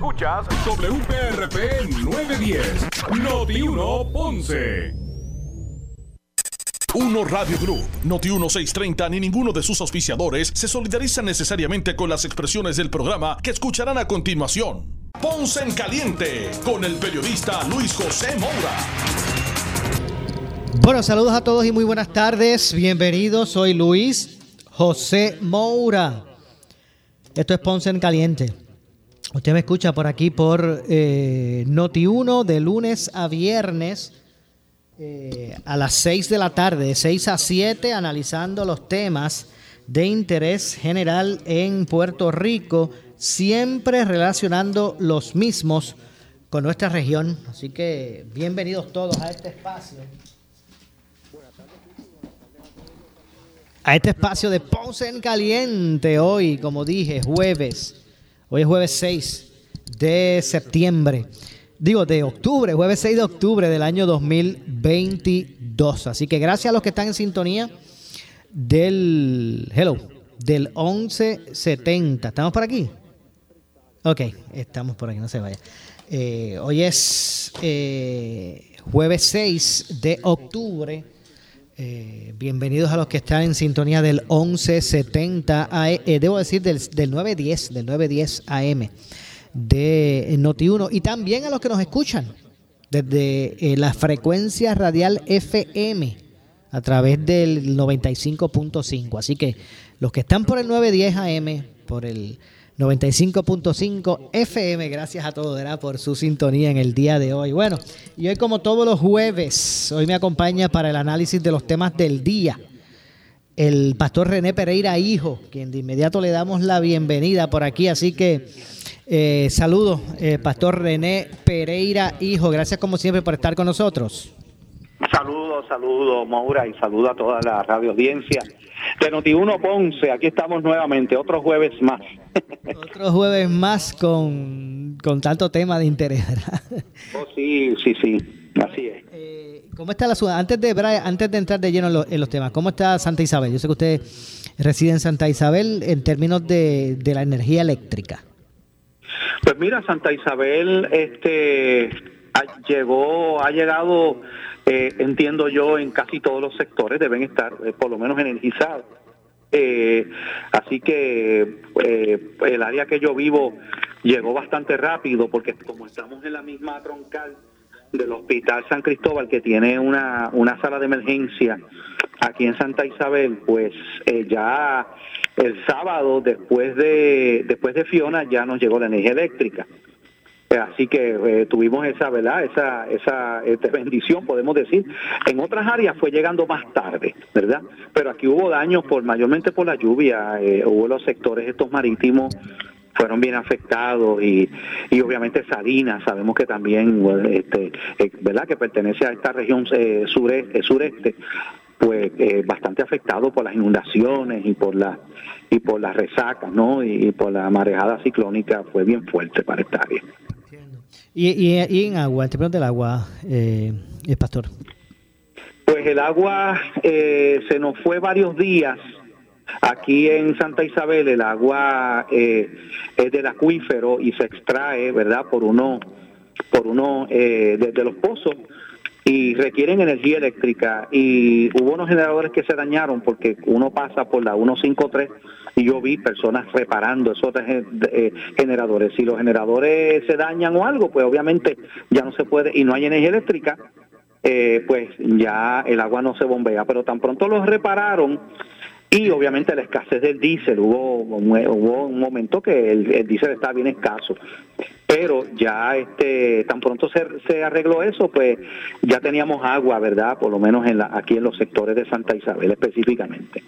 Escuchas WPRP 910, Noti 1 Ponce. Uno Radio Group, Noti 1630 ni ninguno de sus auspiciadores se solidarizan necesariamente con las expresiones del programa que escucharán a continuación. Ponce en Caliente con el periodista Luis José Moura. Bueno, saludos a todos y muy buenas tardes. Bienvenidos, soy Luis José Moura. Esto es Ponce en Caliente. Usted me escucha por aquí por eh, Noti1 de lunes a viernes eh, a las 6 de la tarde, de 6 a 7, analizando los temas de interés general en Puerto Rico, siempre relacionando los mismos con nuestra región. Así que bienvenidos todos a este espacio. A este espacio de Ponce en Caliente, hoy, como dije, jueves. Hoy es jueves 6 de septiembre digo, de octubre, jueves 6 de octubre del año 2022. Así que gracias a los que están en sintonía del, hello, del 1170. ¿Estamos por aquí? Ok, estamos por aquí, no se vaya. Eh, hoy es eh, jueves 6 de octubre. Eh, bienvenidos a los que están en sintonía del 1170 AM, debo decir del, del 910, del 910 AM de Noti1 y también a los que nos escuchan desde eh, la frecuencia radial FM a través del 95.5. Así que los que están por el 910 AM, por el 95.5 FM, gracias a todos por su sintonía en el día de hoy. Bueno, y hoy como todos los jueves, hoy me acompaña para el análisis de los temas del día el pastor René Pereira Hijo, quien de inmediato le damos la bienvenida por aquí. Así que eh, saludos, eh, Pastor René Pereira, hijo. Gracias como siempre por estar con nosotros. Saludos, saludos, Maura, y saludos a toda la radio audiencia de Noti1 Ponce. Aquí estamos nuevamente, otro jueves más. otro jueves más con, tanto tema de interés, Oh, sí, sí, sí, así es. Eh, ¿Cómo está la ciudad? Antes de, antes de entrar de lleno en los, temas, ¿cómo está Santa Isabel? Yo sé que usted reside en Santa Isabel en términos de, de la energía eléctrica. Pues mira, Santa Isabel este llegó, ha llegado, eh, entiendo yo, en casi todos los sectores, deben estar eh, por lo menos energizados. Eh, así que el área que yo vivo llegó bastante rápido porque como estamos en la misma troncal del Hospital San Cristóbal que tiene una, una sala de emergencia aquí en Santa Isabel, pues ya el sábado después de después de Fiona ya nos llegó la energía eléctrica así que eh, tuvimos esa verdad esa esa este, bendición podemos decir. En otras áreas fue llegando más tarde verdad pero aquí hubo daños por mayormente por la lluvia. Eh, hubo los sectores estos marítimos fueron bien afectados y, y obviamente Salinas sabemos que también este eh, verdad que pertenece a esta región sureste pues eh, bastante afectado por las inundaciones y por la y por las resacas, ¿no? Y, por la marejada ciclónica fue bien fuerte para esta área. ¿Y, en agua, el término del agua, eh, pastor? Pues el agua eh, se nos fue varios días. Aquí en Santa Isabel el agua eh, es del acuífero y se extrae, ¿verdad? Por uno, por uno eh, desde los pozos y requieren energía eléctrica y hubo unos generadores que se dañaron porque uno pasa por la 153 y yo vi personas reparando esos eh, generadores. Si los generadores se dañan o algo, pues obviamente ya no se puede y no hay energía eléctrica, eh, pues ya el agua no se bombea. Pero tan pronto los repararon y obviamente la escasez del diésel, hubo, hubo un momento que el, el diésel estaba bien escaso, pero ya este tan pronto se, se, arregló eso, pues ya teníamos agua, ¿verdad? Por lo menos en la, aquí en los sectores de Santa Isabel específicamente.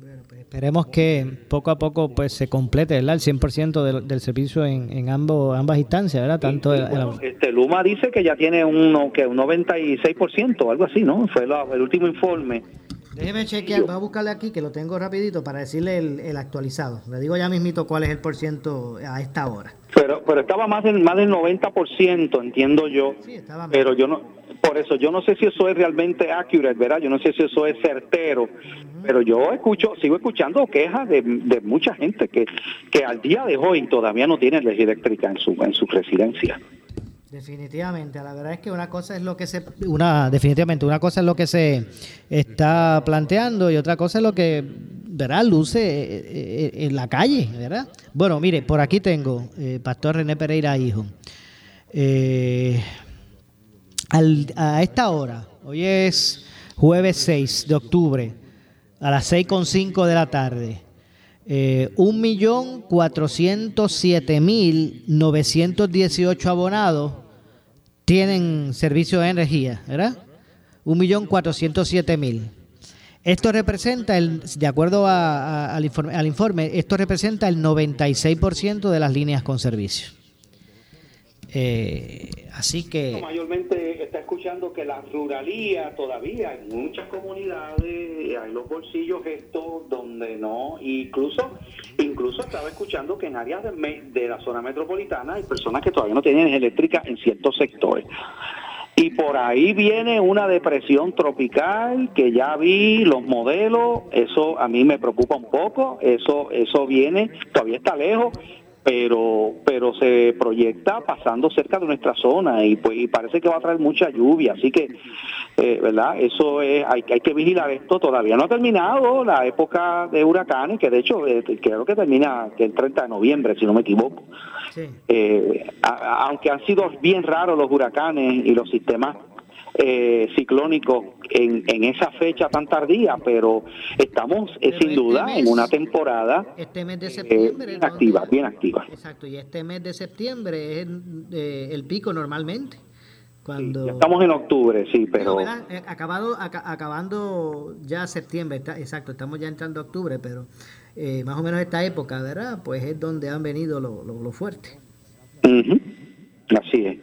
Bueno, pues esperemos que poco a poco pues se complete ¿verdad? el 100% del, del servicio en, en ambos, ambas instancias, ¿verdad? Tanto este Luma dice que ya tiene un, que un 96%, algo así, ¿no? Fue el último informe Déjeme chequear, voy a buscarle aquí que lo tengo rapidito para decirle el, actualizado. Le digo ya mismito cuál es el por ciento a esta hora. Pero pero estaba más del más del 90%, entiendo yo. Sí, estaba Pero yo no Por eso yo no sé si eso es realmente accurate, ¿verdad? Yo no sé si eso es certero, pero yo escucho, sigo escuchando quejas de, de mucha gente que, que al día de hoy todavía no tiene energía eléctrica en su en su residencia. Definitivamente, la verdad es que una cosa es lo que se una definitivamente una cosa es lo que se está planteando y otra cosa es lo que verá luce eh, eh, en la calle, ¿verdad? Bueno, mire, por aquí tengo eh, Pastor René Pereira hijo. a esta hora, hoy es jueves 6 de octubre a las 6.5 de la tarde. Eh, 1.407.918 abonados tienen servicio de energía, ¿verdad? 1.407.000. Esto representa, el, de acuerdo al, informe, al informe, esto representa el 96% de las líneas con servicio. Eh, así que... Mayormente está escuchando que la ruralía todavía en muchas comunidades hay los bolsillos estos donde no, incluso incluso estaba escuchando que en áreas de, de la zona metropolitana hay personas que todavía no tienen eléctrica en ciertos sectores. Y por ahí viene una depresión tropical que ya vi los modelos, eso a mí me preocupa un poco, eso eso viene, todavía está lejos, pero pero se proyecta pasando cerca de nuestra zona y pues y parece que va a traer mucha lluvia así que eh, verdad eso es hay, hay que vigilar esto todavía no ha terminado la época de huracanes que de hecho eh, creo que termina el 30 de noviembre si no me equivoco. Eh, aunque han sido bien raros los huracanes y los sistemas eh, ciclónico en, en, esa fecha tan tardía, pero estamos eh, sin este duda en una temporada este mes de septiembre, bien activa, bien activa. Exacto, y este mes de septiembre es eh, el pico normalmente. Cuando... estamos en octubre, sí, pero... Eh, acabado, acabando ya septiembre, exacto, estamos ya entrando a octubre, pero eh, más o menos esta época, ¿verdad? Pues es donde han venido lo, lo, lo fuerte. Así es.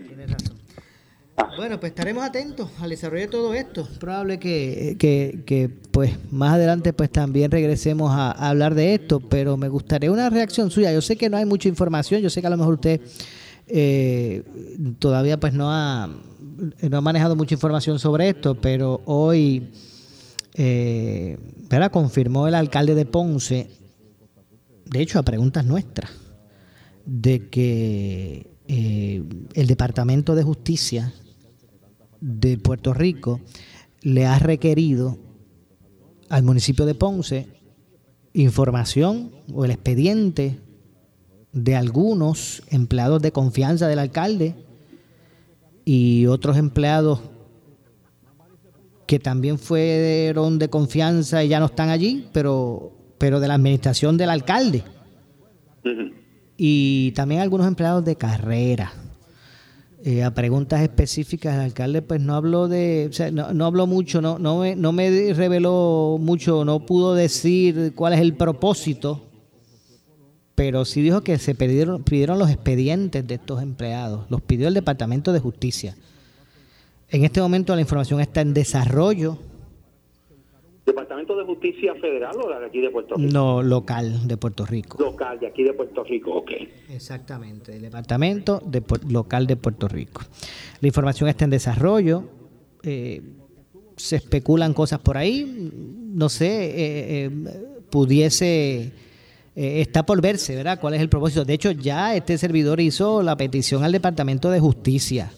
Razón. Bueno, pues estaremos atentos al desarrollo de todo esto. Probable que, que, que, pues más adelante pues también regresemos a, hablar de esto, pero me gustaría una reacción suya. Yo sé que no hay mucha información, yo sé que a lo mejor usted eh, todavía pues no ha, no ha manejado mucha información sobre esto, pero hoy eh, confirmó el alcalde de Ponce, de hecho a preguntas nuestras, de que eh, el Departamento de Justicia de Puerto Rico le ha requerido al municipio de Ponce información o el expediente de algunos empleados de confianza del alcalde y otros empleados que también fueron de confianza y ya no están allí, pero, pero de la administración del alcalde. Uh -huh. Y también algunos empleados de carrera. Eh, a preguntas específicas, el alcalde pues no habló de, o sea, no, no, habló mucho, no, no, me, no me reveló mucho, no pudo decir cuál es el propósito, pero sí dijo que se pidieron, pidieron los expedientes de estos empleados, los pidió el Departamento de Justicia. En este momento la información está en desarrollo. ¿Departamento de Justicia Federal o de aquí de Puerto Rico? No, local de Puerto Rico. Local, de aquí de Puerto Rico, ok. Exactamente, el Departamento de, Local de Puerto Rico. La información está en desarrollo. Eh, se especulan cosas por ahí. No sé, eh, eh, pudiese... está por verse, ¿verdad? ¿Cuál es el propósito? De hecho, ya este servidor hizo la petición al Departamento de Justicia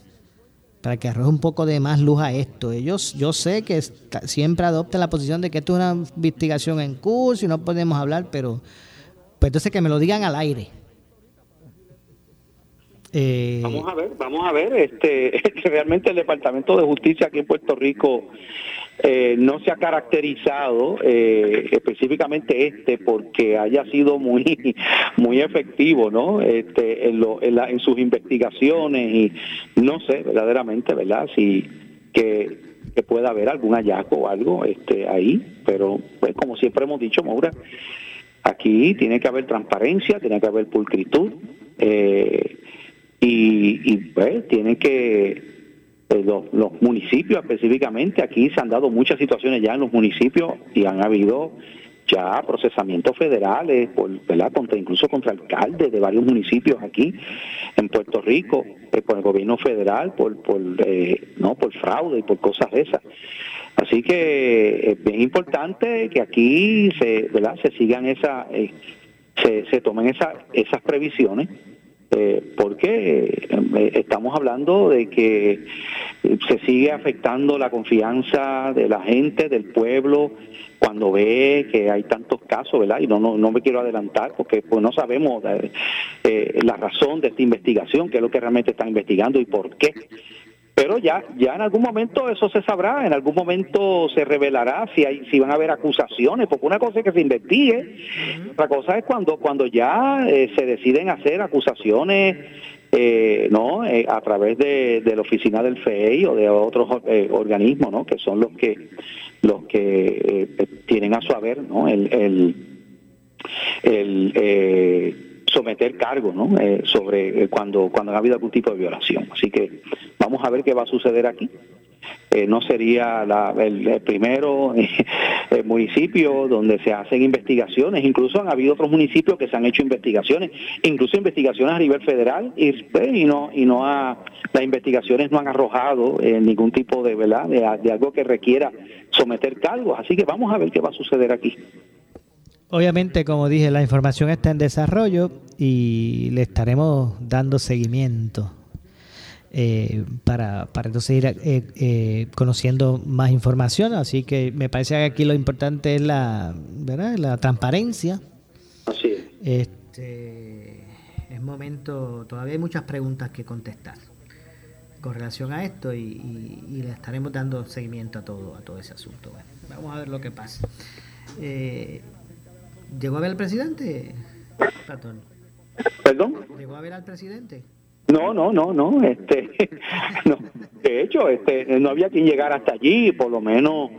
para que arroje un poco de más luz a esto. Ellos, yo sé que siempre adoptan la posición de que esto es una investigación en curso y no podemos hablar, pero pues entonces que me lo digan al aire. Eh, vamos a ver, vamos a ver, este, realmente el Departamento de Justicia aquí en Puerto Rico eh, no se ha caracterizado eh, específicamente este porque haya sido muy muy efectivo no este en, lo, en, la, en sus investigaciones y no sé verdaderamente verdad si que, que, pueda haber algún hallazgo o algo este ahí pero pues como siempre hemos dicho Maura aquí tiene que haber transparencia tiene que haber pulcritud eh, y, y pues tiene que los, los, municipios específicamente, aquí se han dado muchas situaciones ya en los municipios y han habido ya procesamientos federales, por, incluso contra alcaldes de varios municipios aquí en Puerto Rico, eh, por el gobierno federal, por, por, eh, no, por fraude y por cosas de esas. Así que es bien importante que aquí se, ¿verdad? se sigan esa, eh, se, se tomen esa, esas previsiones eh, porque eh, estamos hablando de que se sigue afectando la confianza de la gente, del pueblo, cuando ve que hay tantos casos, ¿verdad? Y no, no, no me quiero adelantar porque pues no sabemos eh, la razón de esta investigación, qué es lo que realmente están investigando y por qué. Pero ya, ya en algún momento eso se sabrá, en algún momento se revelará si hay, si van a haber acusaciones, porque una cosa es que se investigue, otra cosa es cuando, cuando ya eh, se deciden hacer acusaciones eh, no eh, a través de, la oficina del FEI o de otros organismos no que son los que los que tienen a su haber no el, el, el someter cargo ¿no? Eh, sobre eh, cuando, cuando ha habido algún tipo de violación. Así que vamos a ver qué va a suceder aquí. Eh, no sería el, primero municipio donde se hacen investigaciones, incluso han habido otros municipios que se han hecho investigaciones, incluso investigaciones a nivel federal y, pues, y no y no ha, las investigaciones no han arrojado ningún tipo de verdad de algo que requiera someter cargos, así que vamos a ver qué va a suceder aquí. Obviamente, como dije, la información está en desarrollo y le estaremos dando seguimiento eh, para, para entonces ir eh, eh, conociendo más información. Así que me parece que aquí lo importante es la, ¿verdad? la transparencia. Así es. Este, es momento, todavía hay muchas preguntas que contestar con relación a esto y, le estaremos dando seguimiento a todo, a todo ese asunto. vamos a ver lo que pasa. Eh, ¿Llegó a ver al presidente, ¿Perdón? ¿Llegó a ver al presidente? No, no, no, no, este, no. De hecho, este, no había quien llegar hasta allí, por lo menos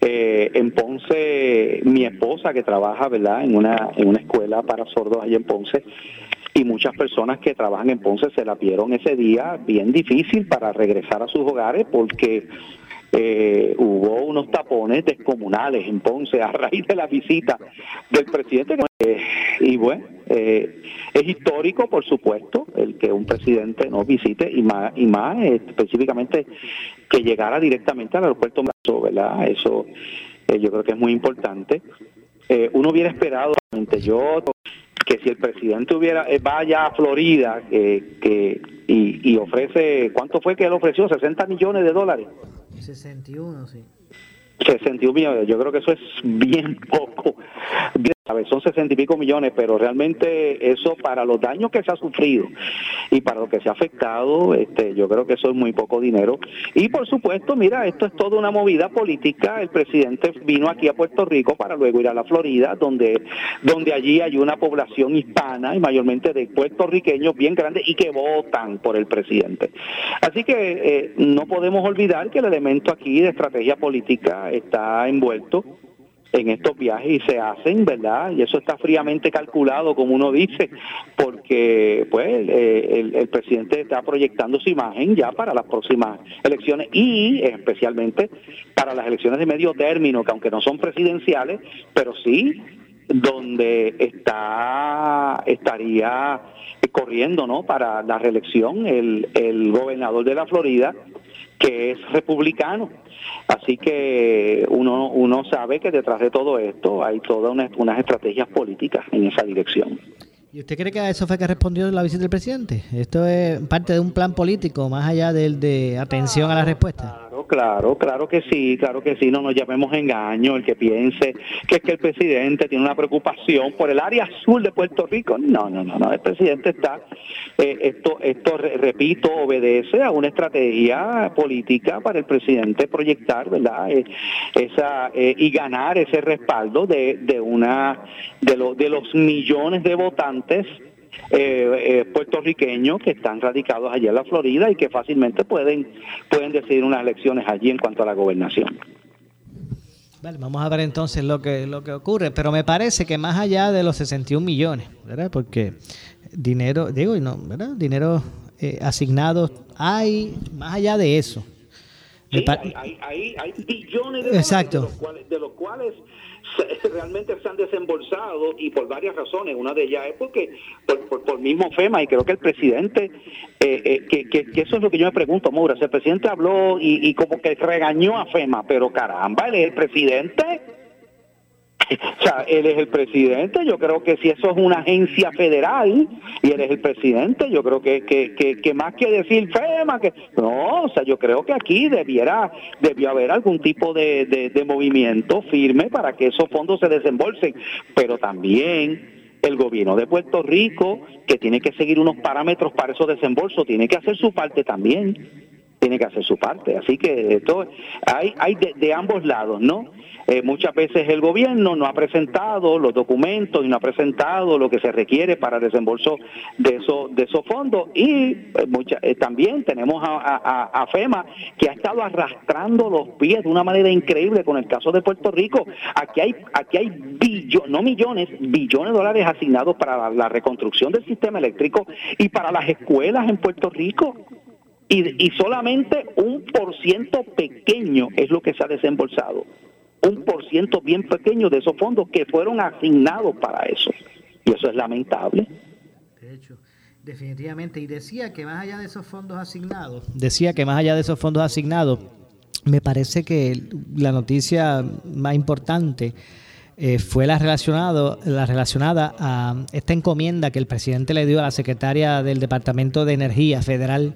eh, en Ponce, mi esposa que trabaja, ¿verdad? En una, en una escuela para sordos allá en Ponce, y muchas personas que trabajan en Ponce se la vieron ese día bien difícil para regresar a sus hogares porque eh, hubo unos tapones descomunales en Ponce a raíz de la visita del presidente. Eh, y bueno, eh, es histórico, por supuesto, el que un presidente nos visite y más, y más específicamente que llegara directamente al aeropuerto, ¿verdad? Eso yo creo que es muy importante. uno hubiera esperado, yo que si el presidente hubiera vaya a Florida que, y, y ofrece, ¿cuánto fue que él ofreció? 60 millones de dólares 61, sí. 61 millones, yo creo que eso es bien poco. Son 60 y pico millones, pero realmente eso para los daños que se ha sufrido y para lo que se ha afectado, este, yo creo que eso es muy poco dinero. Y por supuesto, mira, esto es toda una movida política. El presidente vino aquí a Puerto Rico para luego ir a la Florida, donde, donde allí hay una población hispana y mayormente de puertorriqueños bien grande y que votan por el presidente. Así que eh, no podemos olvidar que el elemento aquí de estrategia política está envuelto en estos viajes y se hacen, ¿verdad? Y eso está fríamente calculado, como uno dice, porque pues eh, el, presidente está proyectando su imagen ya para las próximas elecciones y especialmente para las elecciones de medio término, que aunque no son presidenciales, pero sí donde está estaría corriendo, ¿no? Para la reelección el, el gobernador de la Florida, que es republicano Así que uno, uno sabe que detrás de todo esto hay todas unas estrategias políticas en esa dirección. ¿Y usted cree que a eso fue que respondió la visita del presidente? ¿Esto es parte de un plan político, más allá del de atención a la respuesta? Claro, claro, que sí, claro que sí, no nos llamemos engaño, el que piense que es que el presidente tiene una preocupación por el área azul de Puerto Rico. No, no, no, no, el presidente está, eh, esto, esto repito, obedece a una estrategia política para el presidente proyectar, ¿verdad? Eh, esa, eh, y ganar ese respaldo de, de una, de, lo, de los millones de votantes eh, eh, puertorriqueños que están radicados allí en la Florida y que fácilmente pueden, pueden decidir unas elecciones allí en cuanto a la gobernación. Vale, vamos a ver entonces lo que, lo que ocurre, pero me parece que más allá de los 61 millones, ¿verdad? Porque dinero, digo, no, ¿verdad? Dinero eh, asignado hay más allá de eso. hay, hay, hay, billones de, Exacto. de los cuales, de los cuales realmente se han desembolsado y por varias razones. Una de ellas es porque por, por, mismo FEMA y creo que el presidente, eh, eh, que, que, eso es lo que yo me pregunto, Moura, si el presidente habló y, y como que regañó a FEMA, pero caramba, él es el presidente o sea, él es el presidente, yo creo que si eso es una agencia federal y él es el presidente, yo creo que, que, que, más que decir FEMA, que no, o sea, yo creo que aquí debiera, debió haber algún tipo de, de movimiento firme para que esos fondos se desembolsen, pero también el gobierno de Puerto Rico, que tiene que seguir unos parámetros para esos desembolsos, tiene que hacer su parte también tiene que hacer su parte. Así que esto hay, hay de, ambos lados, ¿no? Eh, muchas veces el gobierno no ha presentado los documentos y no ha presentado lo que se requiere para el desembolso de esos de esos fondos y eh, eh, también tenemos a, FEMA que ha estado arrastrando los pies de una manera increíble con el caso de Puerto Rico. Aquí hay aquí hay billones, no millones, billones de dólares asignados para la reconstrucción del sistema eléctrico y para las escuelas en Puerto Rico y, solamente un por ciento pequeño es lo que se ha desembolsado. Un por ciento bien pequeño de esos fondos que fueron asignados para eso. Y eso es lamentable. De hecho, definitivamente. Y decía que más allá de esos fondos asignados, decía que más allá de esos fondos asignados, me parece que la noticia más importante eh, fue la, relacionado, la relacionada a esta encomienda que el presidente le dio a la secretaria del Departamento de Energía Federal,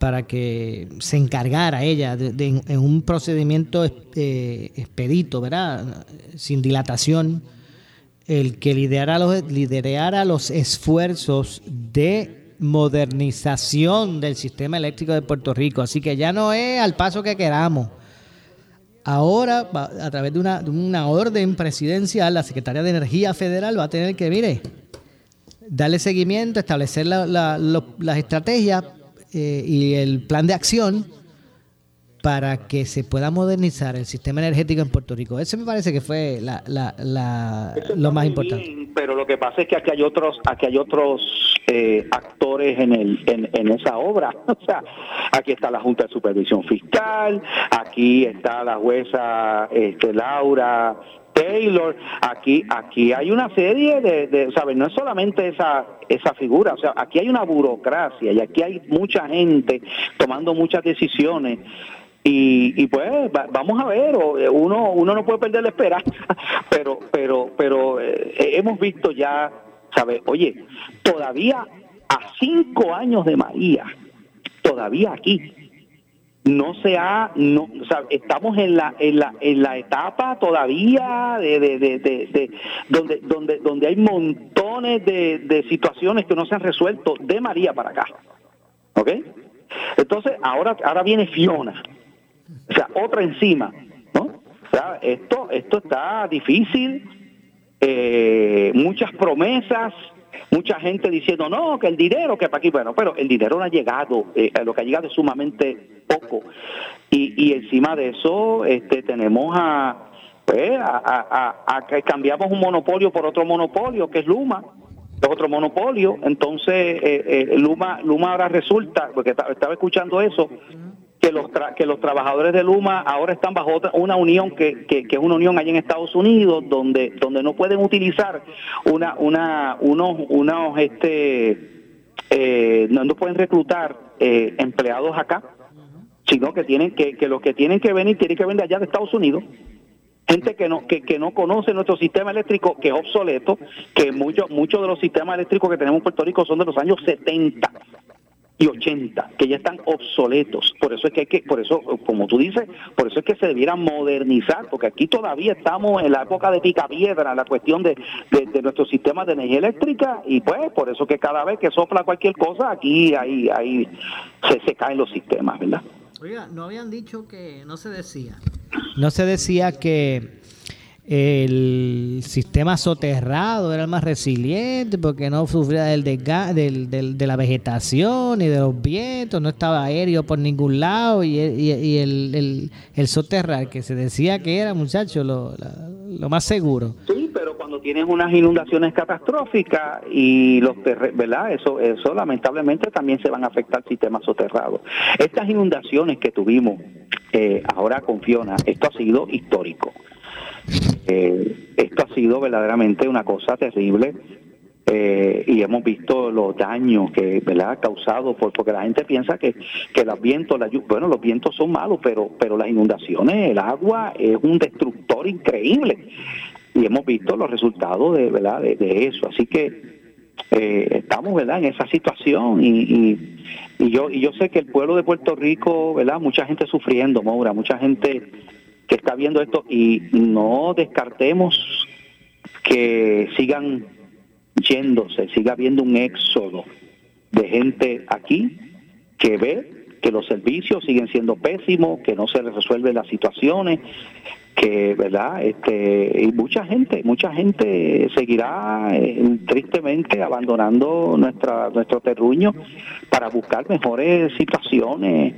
para que se encargara ella de, en un procedimiento eh, expedito, ¿verdad? Sin dilatación, el que liderara los, liderara los esfuerzos de modernización del sistema eléctrico de Puerto Rico. Así que ya no es al paso que queramos. Ahora, a través de una, de una orden presidencial, la Secretaría de Energía Federal va a tener que, mire, darle seguimiento, establecer las estrategias eh, y el plan de acción para que se pueda modernizar el sistema energético en Puerto Rico. Eso me parece que fue la, la, lo más importante. pero lo que pasa es que aquí hay otros, aquí hay otros eh, actores en, el, en, esa obra. O sea, aquí está la Junta de Supervisión Fiscal, aquí está la jueza este, Laura Taylor, aquí, aquí hay una serie de, ¿sabes? No es solamente esa, esa figura, o sea, aquí hay una burocracia y aquí hay mucha gente tomando muchas decisiones. Y, y pues vamos a ver uno uno no puede perder la esperanza pero pero pero eh, hemos visto ya sabes oye todavía a cinco años de María todavía aquí no se ha, no, o sea, estamos en la, en la, en la etapa todavía de, de, de, de, donde, donde, donde hay montones de, situaciones que no se han resuelto de María para acá. ¿Ok? Entonces, ahora, ahora viene Fiona. O sea, otra encima. ¿no? O sea, esto, esto está difícil. Eh, muchas promesas, mucha gente diciendo no, que el dinero, que para aquí, bueno, pero el dinero no ha llegado, eh, lo que ha llegado es sumamente poco. Y, encima de eso, este, tenemos a, pues, a, que cambiamos un monopolio por otro monopolio, que es Luma, otro monopolio. Entonces, eh, eh, Luma, Luma ahora resulta, porque estaba escuchando eso, que los que los trabajadores de Luma ahora están bajo otra, una unión que, que, es una unión allá en Estados Unidos donde donde no pueden utilizar una una unos unos este eh, no, pueden reclutar eh, empleados acá sino que tienen que que los que tienen que venir tienen que venir allá de Estados Unidos. Gente que no que, que no conoce nuestro sistema eléctrico que es obsoleto que muchos muchos de los sistemas eléctricos que tenemos en Puerto Rico son de los años 70 y 80, que ya están obsoletos. Por eso es que hay que, por eso, como tú dices, por eso es que se debiera modernizar, porque aquí todavía estamos en la época de picapiedra, la cuestión de, de, nuestro sistema de energía eléctrica, y pues por eso que cada vez que sopla cualquier cosa, aquí ahí, ahí se, se caen los sistemas, ¿verdad? Oiga, no habían dicho que, no se decía, no se decía que el sistema soterrado era el más resiliente porque no sufría del, del, de la vegetación y de los vientos, no estaba aéreo por ningún lado y, el, el, el, soterrar que se decía que era, muchacho, lo, lo más seguro. Sí, pero cuando tienes unas inundaciones catastróficas y los ¿verdad? Eso, eso lamentablemente también se van a afectar al sistema soterrado. Estas inundaciones que tuvimos eh, ahora con Fiona, esto ha sido histórico. Eh, esto ha sido verdaderamente una cosa terrible eh, y hemos visto los daños que ¿verdad? ha causado por, porque la gente piensa que, que los vientos, la, bueno, los vientos son malos, pero, pero las inundaciones, el agua es un destructor increíble y hemos visto los resultados de, ¿verdad? de, eso. Así que eh, estamos verdad en esa situación y, y, yo y yo sé que el pueblo de Puerto Rico verdad mucha gente sufriendo Maura mucha gente que está viendo esto y no descartemos que sigan yéndose, siga habiendo un éxodo de gente aquí que ve que los servicios siguen siendo pésimos, que no se resuelven las situaciones, que verdad este y mucha gente mucha gente seguirá eh, tristemente abandonando nuestra nuestro terruño para buscar mejores situaciones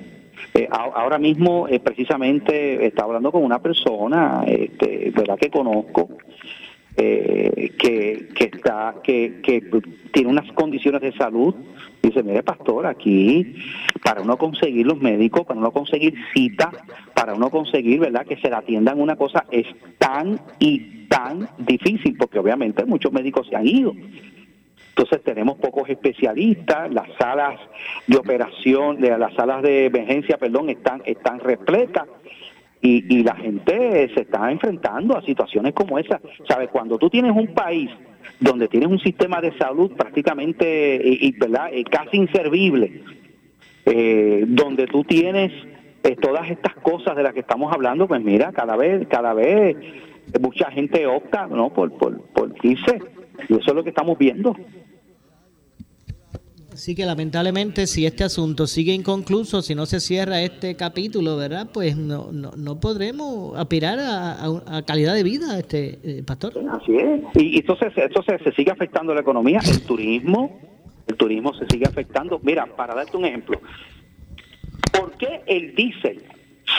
eh, ahora mismo eh, precisamente estaba hablando con una persona este, verdad que conozco eh, que, que está que, que tiene unas condiciones de salud. Dice mire pastor aquí para uno conseguir los médicos para uno conseguir cita para uno conseguir verdad que se le atiendan una cosa es tan y tan difícil porque obviamente muchos médicos se han ido entonces tenemos pocos especialistas, las salas de operación, las salas de emergencia, perdón, están están repletas y, la gente se está enfrentando a situaciones como esa. ¿Sabes? Cuando tú tienes un país donde tienes un sistema de salud prácticamente y, ¿verdad? Eh, casi inservible, eh, donde tú tienes eh, todas estas cosas de las que estamos hablando, pues mira, cada vez, cada vez mucha gente opta ¿no? por, por, por irse. Y eso es lo que estamos viendo. Así que lamentablemente si este asunto sigue inconcluso, si no se cierra este capítulo, ¿verdad? Pues no, no, no podremos aspirar a, calidad de vida, este eh, pastor. Así es. Y, entonces, entonces se sigue afectando la economía, el turismo, el turismo se sigue afectando. Mira, para darte un ejemplo, ¿por qué el diésel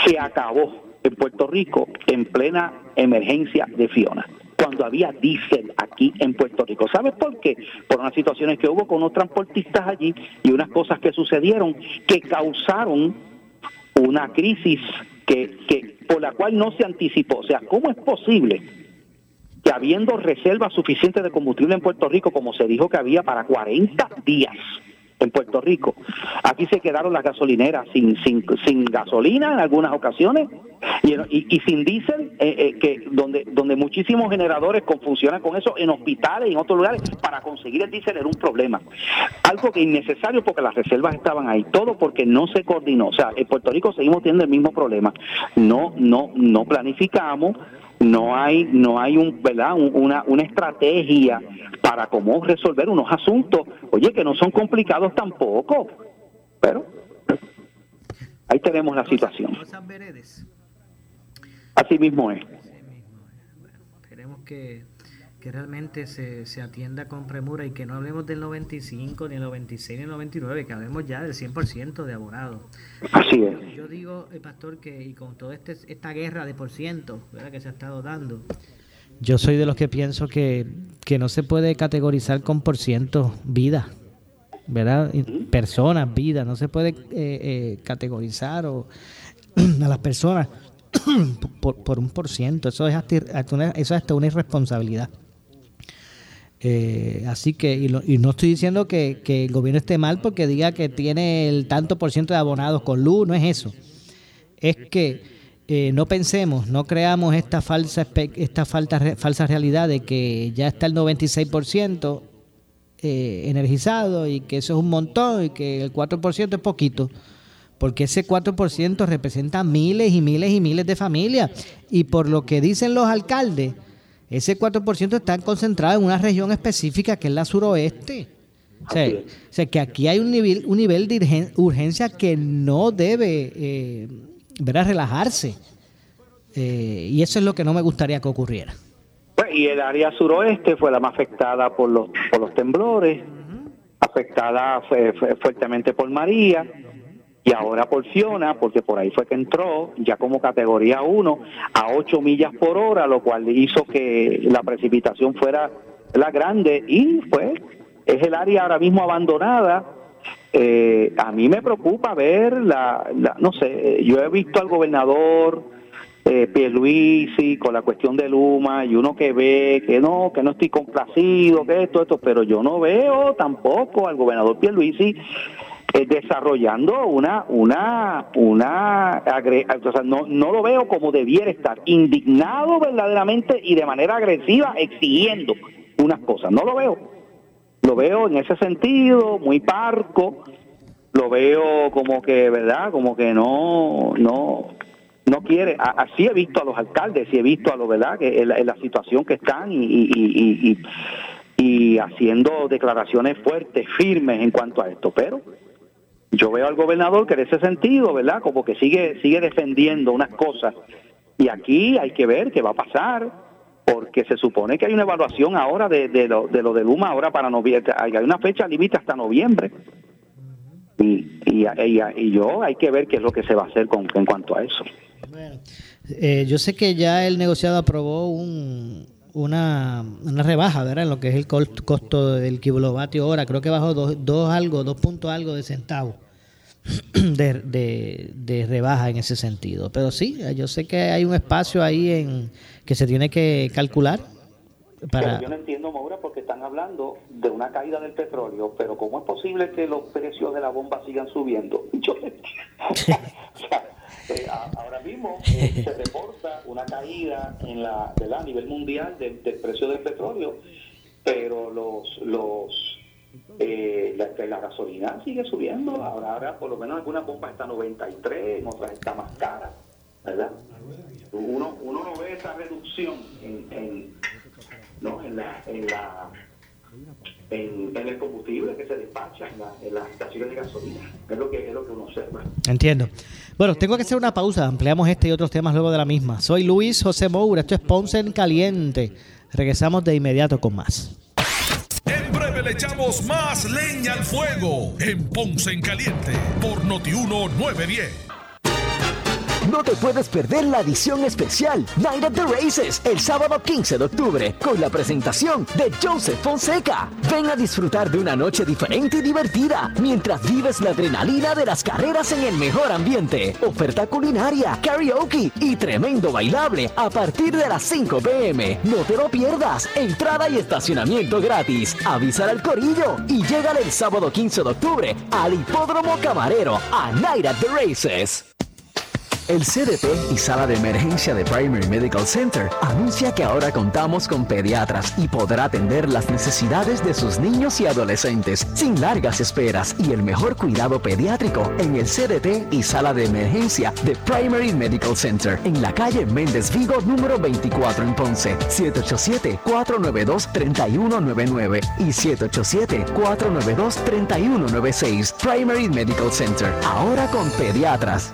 se acabó en Puerto Rico en plena emergencia de Fiona? Cuando había diésel aquí en Puerto Rico. ¿Sabes por qué? Por unas situaciones que hubo con los transportistas allí y unas cosas que sucedieron que causaron una crisis que, que por la cual no se anticipó. O sea, ¿cómo es posible que habiendo reservas suficientes de combustible en Puerto Rico, como se dijo que había para 40 días, en Puerto Rico. Aquí se quedaron las gasolineras sin, sin, sin gasolina en algunas ocasiones y, y, sin diésel, eh, eh, que donde, donde muchísimos generadores funcionan con eso en hospitales y en otros lugares, para conseguir el diésel era un problema. Algo que innecesario porque las reservas estaban ahí, todo porque no se coordinó. O sea, en Puerto Rico seguimos teniendo el mismo problema. No, no, no planificamos, no hay no hay un verdad una, una estrategia para cómo resolver unos asuntos. Oye que no son complicados tampoco pero ahí tenemos la situación. Así mismo es. Esperemos que que realmente se, se, atienda con premura y que no hablemos del 95, ni el 96, ni el 99, que hablemos ya del 100% de abonados. Así es. Yo digo, el eh, pastor, que y con toda este, esta guerra de por ciento que se ha estado dando, yo soy de los que pienso que, que no se puede categorizar con por ciento vida, ¿verdad? Personas, vida, no se puede eh, eh, categorizar o, a las personas por, por, un por ciento, eso es eso es hasta una irresponsabilidad. Eh, así que, y, no estoy diciendo que, el gobierno esté mal porque diga que tiene el tanto por ciento de abonados con luz, no es eso. Es que eh, no pensemos, no creamos esta falsa esta falta, falsa realidad de que ya está el 96% eh, energizado y que eso es un montón y que el 4% es poquito. Porque ese 4% representa miles y miles y miles de familias. Y por lo que dicen los alcaldes, ese 4% está concentrado en una región específica que es la suroeste. O sea, que aquí hay un nivel, un nivel de urgencia que no debe eh, relajarse. Eh, y eso es lo que no me gustaría que ocurriera. Pues, y el área suroeste fue la más afectada por los, por los temblores, afectada fuertemente por María y ahora por Fiona, porque por ahí fue que entró ya como categoría 1 a 8 millas por hora, lo cual hizo que la precipitación fuera la grande y pues es el área ahora mismo abandonada. Eh, a mí me preocupa ver la, no sé, yo he visto al gobernador eh, Pierluisi con la cuestión de Luma y uno que ve que no, que no estoy complacido, que esto, esto, pero yo no veo tampoco al gobernador Pierluisi eh, desarrollando una, una, una, o sea, no, no lo veo como debiera estar, indignado verdaderamente y de manera agresiva exigiendo unas cosas, no lo veo, lo veo en ese sentido muy parco, lo veo como que, ¿verdad? Como que no, no, no quiere, así he visto a los alcaldes, y he visto a los, ¿verdad? Que en la, situación que están y, y, y, y, haciendo declaraciones fuertes, firmes en cuanto a esto, pero yo veo al gobernador que en ese sentido, ¿verdad? Como que sigue, sigue defendiendo unas cosas y aquí hay que ver qué va a pasar, porque se supone que hay una evaluación ahora de, lo, de lo de Luma ahora para noviembre, hay una fecha límite hasta noviembre. Y, y, y, yo hay que ver qué es lo que se va a hacer con, en cuanto a eso. Bueno, eh, yo sé que ya el negociado aprobó un, una, una rebaja, ¿verdad? En lo que es el costo del kilovatio hora. Creo que bajó dos, dos algo, dos puntos algo de centavos de, de, de, rebaja en ese sentido. Pero sí, yo sé que hay un espacio ahí en que se tiene que calcular. Para... yo no entiendo, están hablando de una caída del petróleo, pero ¿cómo es posible que los precios de la bomba sigan subiendo? Yo Eh, ahora mismo eh, se reporta una caída en la, a nivel mundial del, precio del petróleo, pero los los eh, la, gasolina sigue subiendo. Ahora, ahora por lo menos algunas bombas están 93, en otras está más cara, ¿verdad? Uno, uno no ve esa reducción en, en, ¿no? en la, en la en, el combustible que se despacha en, las estaciones de gasolina. Es lo que, es lo que uno observa. Entiendo. Bueno, tengo que hacer una pausa. Ampliamos este y otros temas luego de la misma. Soy Luis José Moura. Esto es Ponce en Caliente. Regresamos de inmediato con más. En breve le echamos más leña al fuego en Ponce en Caliente por Notiuno 910. No te puedes perder la edición especial Night of the Races el sábado 15 de octubre con la presentación de Joseph Fonseca. Ven a disfrutar de una noche diferente y divertida mientras vives la adrenalina de las carreras en el mejor ambiente. Oferta culinaria, karaoke y tremendo bailable a partir de las 5 pm. No te lo pierdas. Entrada y estacionamiento gratis. Avisa al corillo y llega el sábado 15 de octubre al Hipódromo Camarero a Night of the Races. El CDT y Sala de Emergencia de Primary Medical Center anuncia que ahora contamos con pediatras y podrá atender las necesidades de sus niños y adolescentes sin largas esperas y el mejor cuidado pediátrico en el CDT y Sala de Emergencia de Primary Medical Center en la calle Méndez Vigo número 24 en Ponce, 787-492-3199 y 787-492-3196. Primary Medical Center, ahora con pediatras.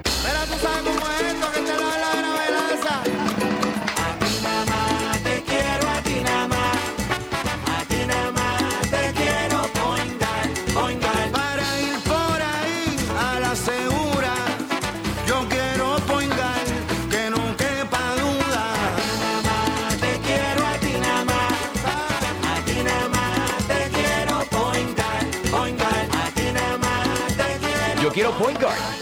Pero tú sabes cómo es esto que te da la gravedad. A ti nada más te quiero, a ti nada más. A ti nada más te quiero poingar, poingar. Para ir por ahí a la segura. Yo quiero poingar, que no quepa duda. A ti nada más te quiero, a ti nada más. A ti nada más te quiero poingar, poingar. A ti nada más te quiero. Yo quiero point guard.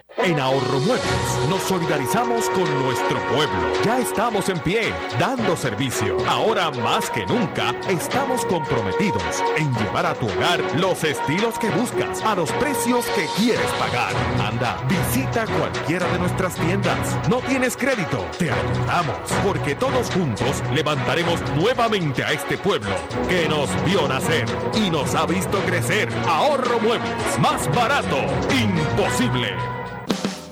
En Ahorro Muebles nos solidarizamos con nuestro pueblo. Ya estamos en pie, dando servicio. Ahora más que nunca, estamos comprometidos en llevar a tu hogar los estilos que buscas a los precios que quieres pagar. Anda, visita cualquiera de nuestras tiendas. No tienes crédito, te ayudamos, porque todos juntos levantaremos nuevamente a este pueblo que nos vio nacer y nos ha visto crecer. Ahorro Muebles, más barato, imposible.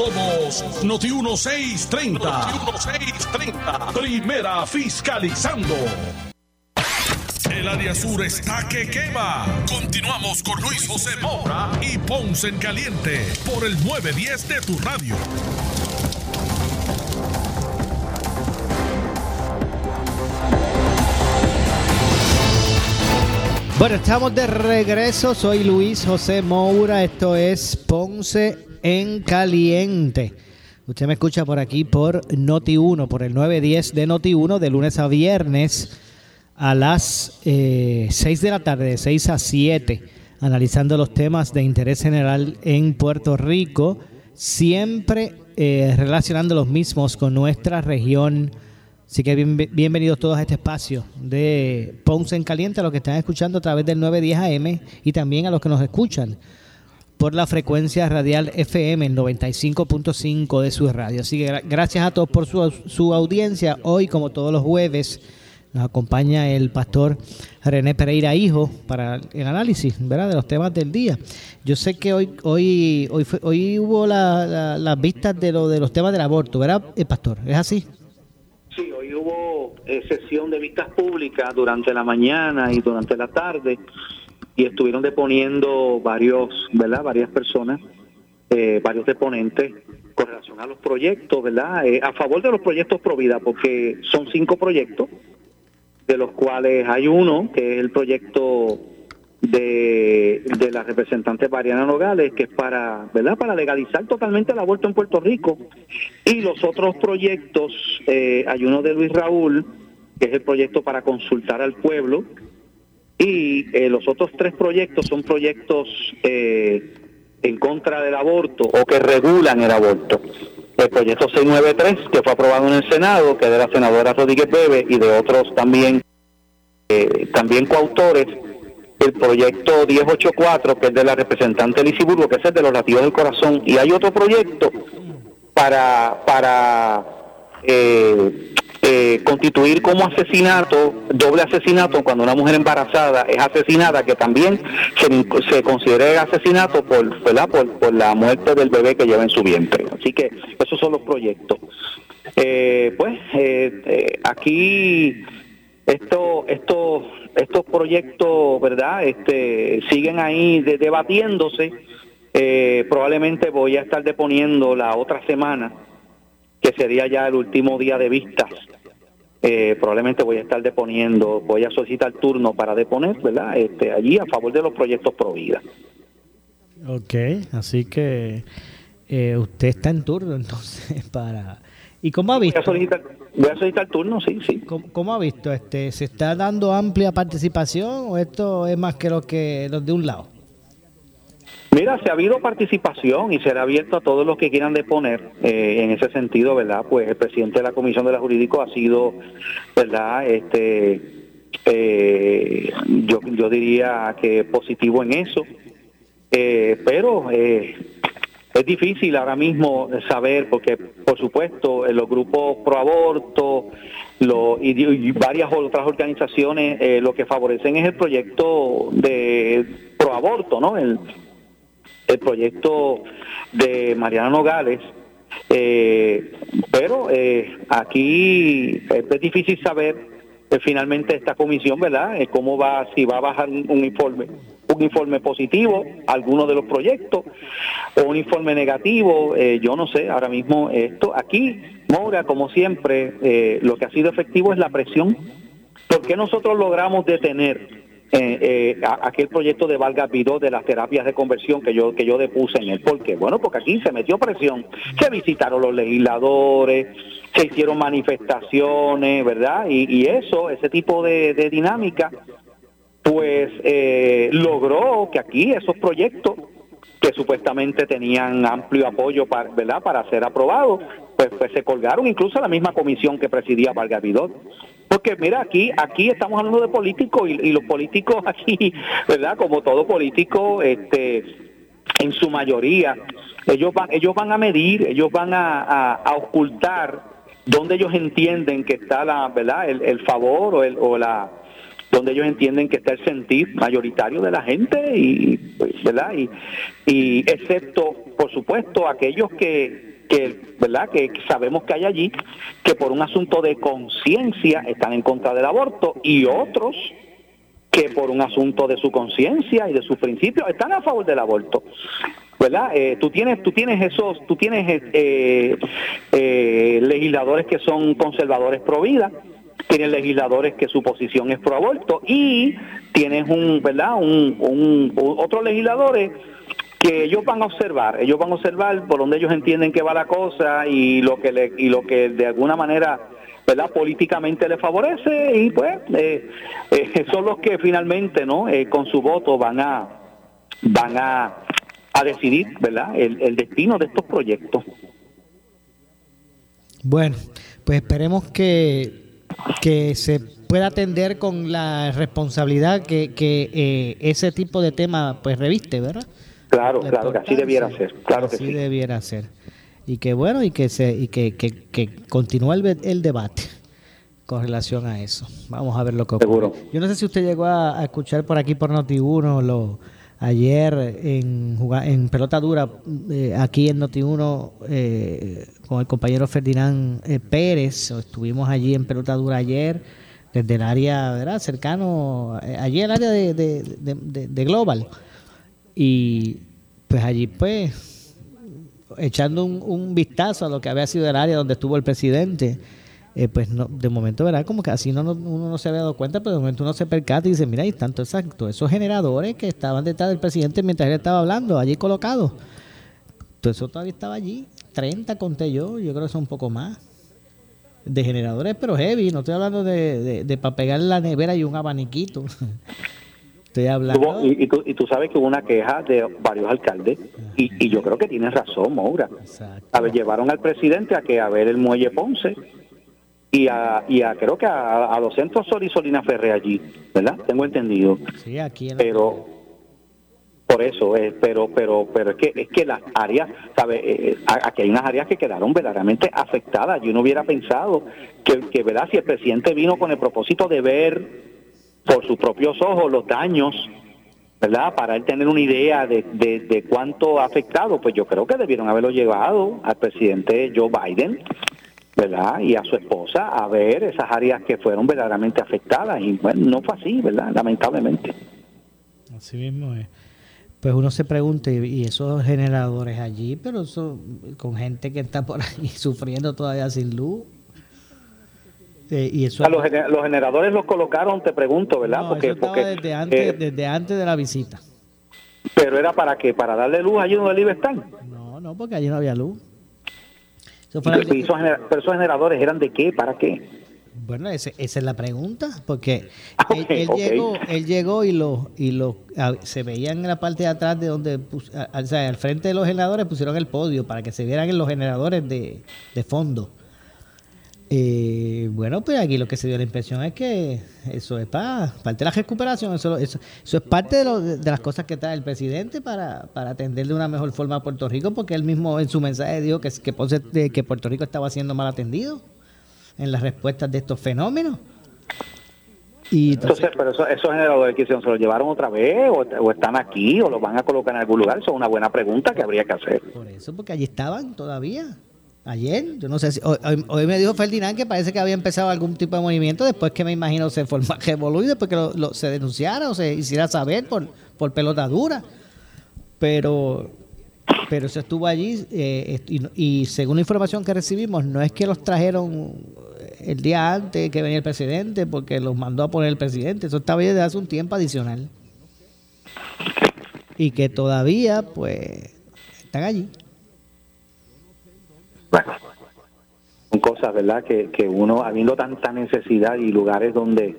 Somos Noti 1630. Noti 1630. Primera fiscalizando. El área sur está que quema. Continuamos con Luis José Moura y Ponce en Caliente por el 910 de tu radio. Bueno, estamos de regreso. Soy Luis José Moura. Esto es Ponce en Caliente. Usted me escucha por aquí por Noti1, por el 910 de Noti1, de lunes a viernes a las eh, 6 de la tarde, de 6 a 7, analizando los temas de interés general en Puerto Rico, siempre eh, relacionando los mismos con nuestra región. Así que bien- bienvenidos todos a este espacio de Ponce en Caliente, a los que están escuchando a través del 910 AM y también a los que nos escuchan por la frecuencia radial FM, el 95.5 de su radio. Así que gra- gracias a todos por su, su audiencia. Hoy, como todos los jueves, nos acompaña el pastor René Pereira Hijo para el análisis ¿verdad? de los temas del día. Yo sé que hoy hoy hoy, fue- hoy hubo la- la- las vistas de, lo, de los temas del aborto, ¿verdad, eh, pastor? ¿Es así? Sí, hoy hubo eh, sesión de vistas públicas durante la mañana y durante la tarde y estuvieron deponiendo varios, ¿verdad? Varias personas, eh, varios deponentes con relación a los proyectos, ¿verdad? Eh, a favor de los proyectos Provida, porque son cinco proyectos, de los cuales hay uno que es el proyecto de, de la representante Mariana Nogales, que es para, ¿verdad? Para legalizar totalmente el aborto en Puerto Rico. Y los otros proyectos, eh, hay uno de Luis Raúl, que es el proyecto para consultar al pueblo, y eh, los otros tres proyectos son proyectos eh, en contra del aborto o que regulan el aborto. El proyecto 693, que fue aprobado en el Senado, que es de la senadora Rodríguez Bebe y de otros también, eh, también coautores, el proyecto 1084, que es de la representante Lizy Burgo, que es el de los latidos del corazón, y hay otro proyecto para, para eh, eh, constituir como asesinato, doble asesinato, cuando una mujer embarazada es asesinada, que también se, se considera asesinato por, por la muerte del bebé que lleva en su vientre. Así que esos son los proyectos. Eh, pues eh, eh, aquí esto, esto, estos proyectos, ¿verdad? Este, siguen ahí de- debatiéndose. Eh, probablemente voy a estar deponiendo la otra semana, que sería ya el último día de vistas. Eh, probablemente voy a estar deponiendo, voy a solicitar turno para deponer, ¿verdad? Este, allí a favor de los proyectos pro vida. Ok, así que eh, usted está en turno entonces para... ¿Y cómo ha Voy visto? a solicitar, voy a solicitar turno, sí, sí. ¿Cómo, cómo ha visto? este ¿Se está dando amplia participación o esto es más que lo que los de un lado? Mira, se ha habido participación y será abierto a todos los que quieran deponer. Eh, en ese sentido, ¿verdad? Pues el presidente de la Comisión de la Jurídico ha sido, ¿verdad? Este, eh, yo, yo diría que positivo en eso. Eh, pero eh, es difícil ahora mismo saber, porque por supuesto los grupos pro aborto lo, y, y varias otras organizaciones eh, lo que favorecen es el proyecto de pro aborto, ¿no? El, el proyecto de Mariana Nogales. Eh, pero eh, aquí es difícil saber eh, finalmente esta comisión, ¿verdad? Cómo va, si va a bajar un, informe, un informe positivo, alguno de los proyectos, o un informe negativo, yo no sé, ahora mismo esto, aquí, Moura, como siempre, lo que ha sido efectivo es la presión. ¿Por qué nosotros logramos detener eh, eh, aquel proyecto de Vargas Vidó de las terapias de conversión que yo que yo depuse en él? ¿Por qué? Bueno, porque aquí se metió presión, se visitaron los legisladores, se hicieron manifestaciones, ¿verdad? Y, y eso, ese tipo de, de dinámica, pues eh, logró que aquí esos proyectos que supuestamente tenían amplio apoyo para, ¿verdad? para ser aprobados, pues, pues se colgaron incluso la misma comisión que presidía Vargas Vidot. Porque mira, aquí aquí estamos hablando de políticos y, los políticos aquí, ¿verdad? Como todo político, este, en su mayoría, ellos van, ellos van a medir, ellos van a, ocultar donde ellos entienden que está la, ¿verdad? El, el favor o, el, o la donde ellos entienden que está el sentir mayoritario de la gente y verdad y, y excepto por supuesto aquellos que que verdad que sabemos que hay allí que por un asunto de conciencia están en contra del aborto y otros que por un asunto de su conciencia y de sus principios están a favor del aborto verdad Eh, tú tienes tú tienes esos tú tienes eh, eh, legisladores que son conservadores pro vida tienes legisladores que su posición es pro aborto y tienes un verdad un, un- un- otros legisladores que ellos van a observar ellos van a observar por donde ellos entienden que va la cosa y lo que le, y lo que de alguna manera verdad políticamente le favorece y pues eh, eh, son los que finalmente no Eh, con su voto van a van a, a decidir verdad el, el destino de estos proyectos. Bueno, pues esperemos que, que se pueda atender con la responsabilidad que, que eh, ese tipo de tema pues reviste, ¿verdad? Claro La claro que así debiera ser claro que Así sí debiera ser. Y que bueno, y que se y que, que, que continúe el, el debate con relación a eso. Vamos a ver lo que ocurre. Seguro. Yo no sé si usted llegó a, a escuchar por aquí por Noti1 lo ayer en en pelota dura eh, aquí en Noti1 eh, con el compañero Ferdinand eh, Pérez, estuvimos allí en pelota dura ayer desde el área, ¿verdad? cercano eh, allí el área de- de- de Global. Y pues allí pues echando un, vistazo a lo que había sido el área donde estuvo el presidente, eh, pues no, de momento, ¿verdad? Como que así no, no- uno no se había dado cuenta, pero de momento uno se percata y dice, mira, ahí están todos esos- generadores que estaban detrás del presidente mientras él estaba hablando, allí colocados. Todo eso todavía estaba allí, 30 conté yo, yo creo que son un poco más. De generadores, pero heavy, no estoy hablando de, de, para pegar la nevera y un abaniquito. Estoy hablando... Hubo- y, y tú, y tú sabes que hubo una queja de varios alcaldes y, y yo creo que tienes razón, Moura. A ver, llevaron al presidente a que a ver el muelle Ponce y a, y a creo que a, a los centros Sol y Solina Ferre allí, ¿verdad? Tengo entendido. Sí, aquí en Pero por eso, eh, pero pero pero es que es que las áreas, ¿sabe? Eh, a- aquí hay unas áreas que quedaron verdaderamente afectadas. Yo no hubiera pensado que, que ¿verdad? Si el presidente vino con el propósito de ver por sus propios ojos los daños, ¿verdad? Para él tener una idea de, de, cuánto ha afectado, pues yo creo que debieron haberlo llevado al presidente Joe Biden, ¿verdad? Y a su esposa a ver esas áreas que fueron verdaderamente afectadas. Y bueno, no fue así, ¿verdad? Lamentablemente. Así mismo es. Pues uno se pregunta, y esos generadores allí, pero eso, con gente que está por ahí sufriendo todavía sin luz. Eh, y eso, los, gener- los generadores los colocaron, te pregunto, ¿verdad? no, porque, eso porque, desde, antes, eh, desde antes de la visita. pero era para qué, para darle luz allí donde a estar. No, no, porque allí no había luz. Eso fue esos pero esos generadores eran de qué, para qué. Bueno, ese- esa es la pregunta, porque él, llegó, él llegó y los y los se veían en la parte de atrás de donde, o sea, al frente de los generadores pusieron el podio para que se vieran en los generadores de, de fondo. Eh, bueno, pues aquí lo que se dio la impresión es que eso es para parte de la recuperación, eso, eso, eso es parte de, lo- de las cosas que trae el presidente para, para atender de una mejor forma a Puerto Rico, porque él mismo en su mensaje dijo que, que, Ponce- de- que Puerto Rico estaba siendo mal atendido en las respuestas de estos fenómenos. Y entonces, Entonces, pero eso- esos generadores que hicieron, ¿se los llevaron otra vez o, o están aquí o los van a colocar en algún lugar? Eso es una buena pregunta que habría que hacer. por eso, porque allí estaban todavía. Ayer, yo no sé si. Hoy, hoy- me dijo Ferdinand que parece que había empezado algún tipo de movimiento después que me imagino se formó revolú después que lo, se denunciara o se hiciera saber por, por pelota dura. Pero Pero eso estuvo allí eh, y, según la información que recibimos, no es que los trajeron el día antes que venía el presidente, porque los mandó a poner el presidente. Eso estaba desde hace un tiempo adicional. Y que todavía, pues, están allí. Bueno, son cosas, ¿verdad? Que, que uno, habiendo tanta necesidad y lugares donde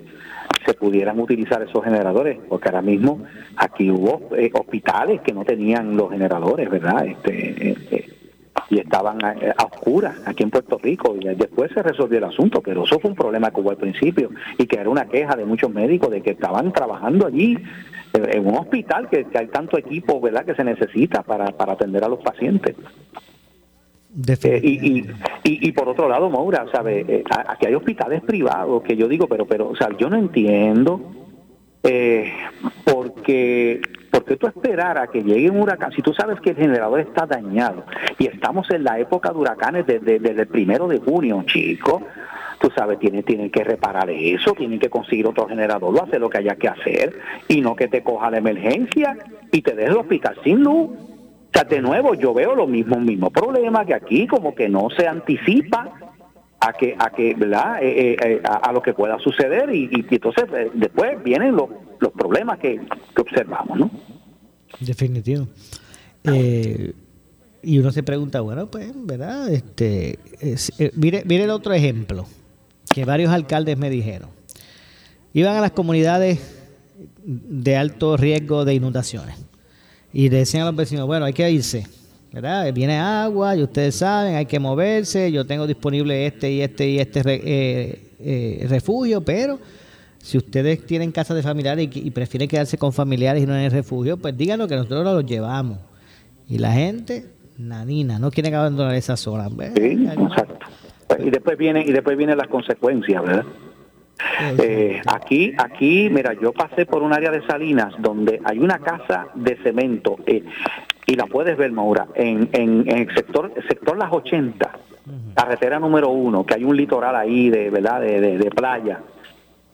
se pudieran utilizar esos generadores, porque ahora mismo aquí hubo eh, hospitales que no tenían los generadores, ¿verdad? Este, eh, eh, y estaban a, oscuras aquí en Puerto Rico y después se resolvió el asunto, pero eso fue un problema que hubo al principio y que era una queja de muchos médicos de que estaban trabajando allí en un hospital que, que hay tanto equipo, ¿verdad? Que se necesita para, para atender a los pacientes. Eh, y, y, y, y por otro lado, Maura, ¿sabe? Eh, aquí hay hospitales privados que yo digo, pero, pero, o sea, yo no entiendo eh, porque, porque tú esperar a que llegue un huracán, si tú sabes que el generador está dañado y estamos en la época de huracanes desde, desde el primero de junio, chico, tú sabes, tienen, tienen que reparar eso, tienen que conseguir otro generador, lo hace lo que haya que hacer y no que te coja la emergencia y te deje el hospital sin luz. O sea, de nuevo, yo veo lo mismo, mismo problema que aquí, como que no se anticipa a que, a que, ¿verdad? Eh, eh, eh, a, lo que pueda suceder y, entonces después vienen los, los problemas que, que observamos, ¿no? Definitivo. Y uno se pregunta, bueno, pues, ¿verdad? Este, es- mire, mire el otro ejemplo que varios alcaldes me dijeron. Iban a las comunidades de alto riesgo de inundaciones y decían a los vecinos, bueno, hay que irse, ¿verdad? Viene agua y ustedes saben, hay que moverse, yo tengo disponible este y este y este eh, eh, refugio, pero si ustedes tienen casa de familiares y, prefieren quedarse con familiares y no en el refugio, pues díganos que nosotros los llevamos. Y la gente, nanina, no quieren abandonar esa zona. Sí, exacto. Y después vienen, y después vienen las consecuencias, ¿verdad? Eh, aquí, aquí, mira, yo pasé por un área de Salinas donde hay una casa de cemento eh, y la puedes ver, Maura, en, en, en el sector, el sector Las 80, carretera número uno, que hay un litoral ahí de, ¿verdad? de, de- de playa.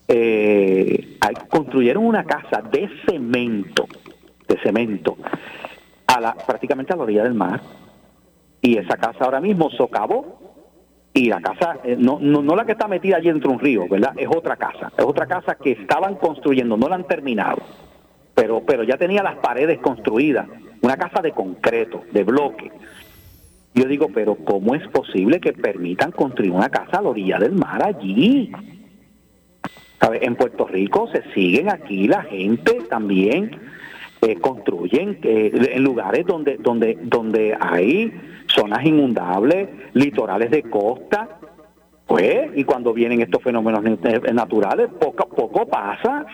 Eh, construyeron una casa de cemento, de cemento, a la, prácticamente a la orilla del mar. Y esa casa ahora mismo socavó y la casa, eh, no, no, no la que está metida allí dentro de un río, ¿verdad? Es otra casa, es otra casa que estaban construyendo, no la han terminado, pero, pero ya tenía las paredes construidas, una casa de concreto, de bloque. Yo digo, pero ¿cómo es posible que permitan construir una casa a la orilla del mar allí? ¿Sabe? En Puerto Rico se siguen aquí la gente también eh, construyen eh, en lugares donde donde donde hay zonas inundables, litorales de costa, pues y cuando vienen estos fenómenos nat- naturales poco poco pasa.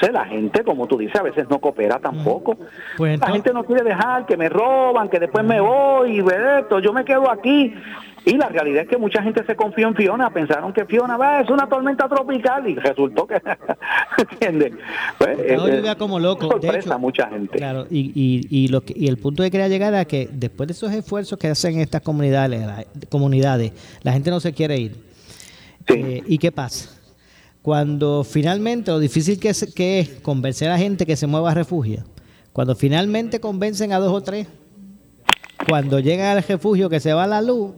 Entonces la gente, como tú dices, a veces no coopera tampoco. Pues la gente no quiere dejar que me roban, que después me voy y esto, yo me quedo aquí. Y la realidad es que mucha gente se confió en Fiona, pensaron que Fiona va, es una tormenta tropical y resultó que, ¿entiendes? Pues, Estaba eh, lluvia como loco. De hecho, a mucha gente. Claro, y, y, y, lo que, y el punto que quería llegar a que después de esos esfuerzos que hacen estas comunidades, la- comunidades la gente no se quiere ir. Eh, ¿Y qué pasa? Cuando finalmente, lo difícil que es, que es convencer a gente que se mueva a refugio, cuando finalmente convencen a dos o tres, cuando llegan al refugio que se va la luz,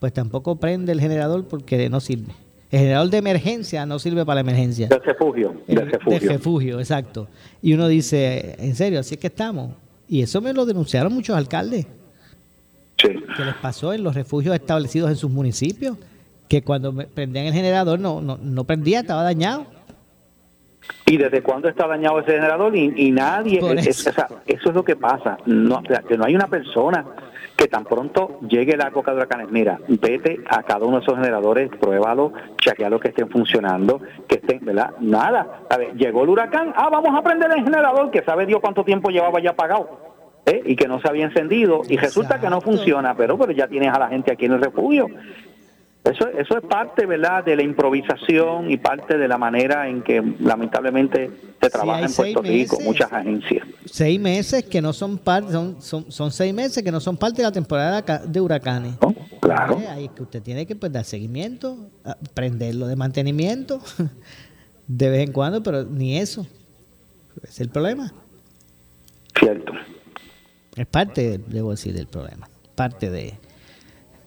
pues tampoco prende el generador porque no sirve. El generador de emergencia no sirve para la emergencia. Del refugio, El- refugio. De refugio, exacto. Y uno dice, en serio, así es que estamos. Y eso me lo denunciaron muchos alcaldes. Que les pasó en los refugios establecidos en sus municipios, que cuando me- prendían el generador no, no, no prendía, estaba dañado. ¿Y desde cuándo está dañado ese generador? Y, y nadie, es- eso. o sea, eso es lo que pasa. No, o sea, que no hay una persona que tan pronto llegue la época de huracanes. Mira, vete a cada uno de esos generadores, pruébalo, chequea lo que estén funcionando, que estén, ¿verdad? Nada. A ver, llegó el huracán, ah, vamos a prender el generador, que sabe Dios cuánto tiempo llevaba ya apagado. ¿eh? Y que no se había encendido, y resulta que no funciona, pero, pero ya tienes a la gente aquí en el refugio. Eso, eso es parte, ¿verdad?, de la improvisación y parte de la manera en que lamentablemente se trabaja en Puerto Rico, muchas agencias. Seis meses que no son parte, son, son, son seis meses que no son parte de la temporada de huracanes. claro. Eh, Ahí es que usted tiene que pues, dar seguimiento, prenderlo de mantenimiento de vez en cuando, pero ni eso. Es el problema. Cierto. Es parte, debo decir, del problema. Parte de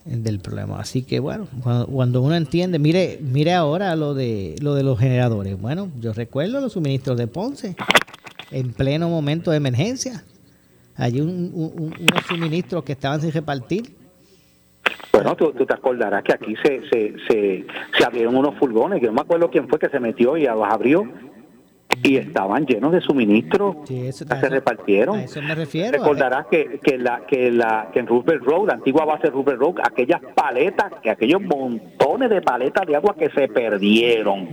del problema. Así que bueno, cuando, uno entiende, mire, mire ahora lo de lo de los generadores. Bueno, yo recuerdo los suministros de Ponce en pleno momento de emergencia. Un- unos suministros que estaban sin repartir. Bueno, tú, tú te acordarás que aquí se, se, se, se abrieron unos furgones, que no me acuerdo quién fue que se metió y los abrió, y estaban llenos de suministros, Sí, eso- se repartieron. A eso me refiero. Recordarás que, que, la, que, la, que en Roosevelt Road, la antigua base de Roosevelt Road, aquellas paletas, que aquellos montones de paletas de agua que se perdieron,